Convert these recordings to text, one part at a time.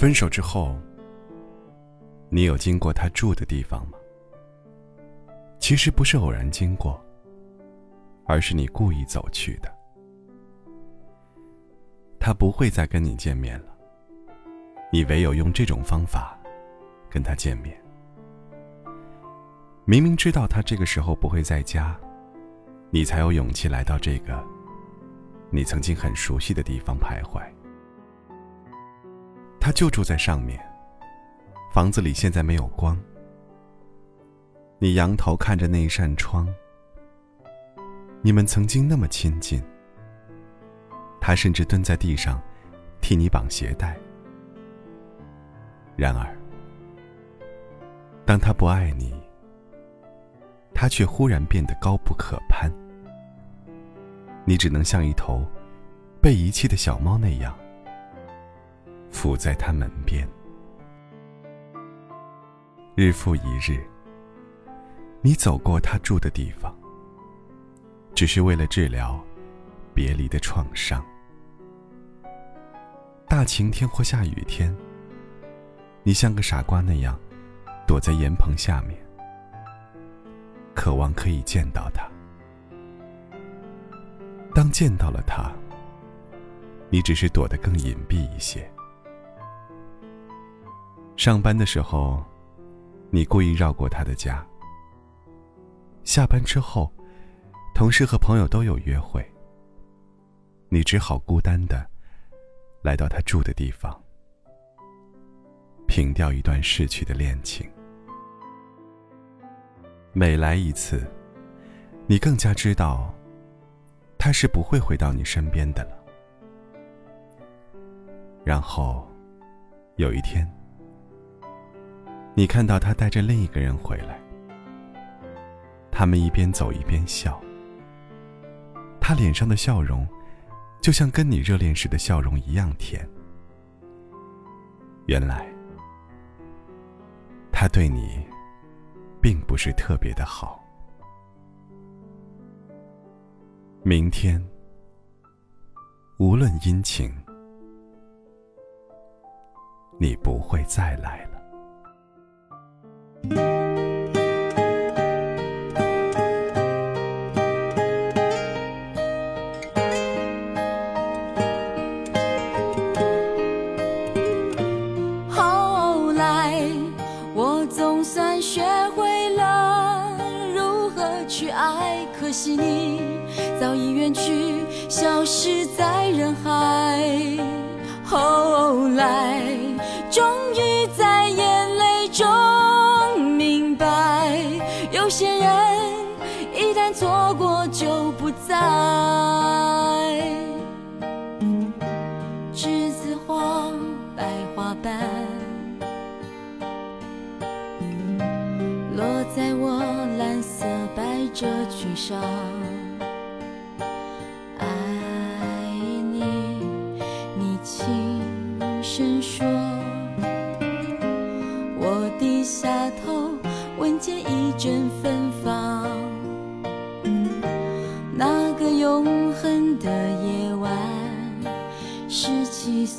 分手之后，你有经过他住的地方吗？其实不是偶然经过，而是你故意走去的。他不会再跟你见面了，你唯有用这种方法跟他见面。明明知道他这个时候不会在家，你才有勇气来到这个你曾经很熟悉的地方徘徊。他就住在上面，房子里现在没有光。你仰头看着那一扇窗，你们曾经那么亲近。他甚至蹲在地上，替你绑鞋带。然而，当他不爱你，他却忽然变得高不可攀。你只能像一头被遗弃的小猫那样，伏在他门边。日复一日。你走过他住的地方，只是为了治疗别离的创伤。大晴天或下雨天，你像个傻瓜那样躲在檐棚下面，渴望可以见到他。当见到了他，你只是躲得更隐蔽一些。上班的时候，你故意绕过他的家。下班之后，同事和朋友都有约会。你只好孤单的来到他住的地方，凭吊一段逝去的恋情。每来一次，你更加知道，他是不会回到你身边的了。然后，有一天，你看到他带着另一个人回来。他们一边走一边笑，他脸上的笑容，就像跟你热恋时的笑容一样甜。原来，他对你，并不是特别的好。明天，无论阴晴，你不会再来了。后来我总算学会了如何去爱可惜你早已远去消失在人海。爱。栀子花白花瓣，落在我蓝色百褶裙上。爱你，你轻声说。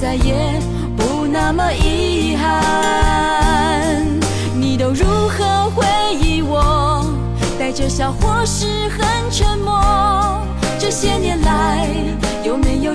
再也不。那么遗憾，你都如何回忆我？带着笑或是很沉默，这些年来，有没有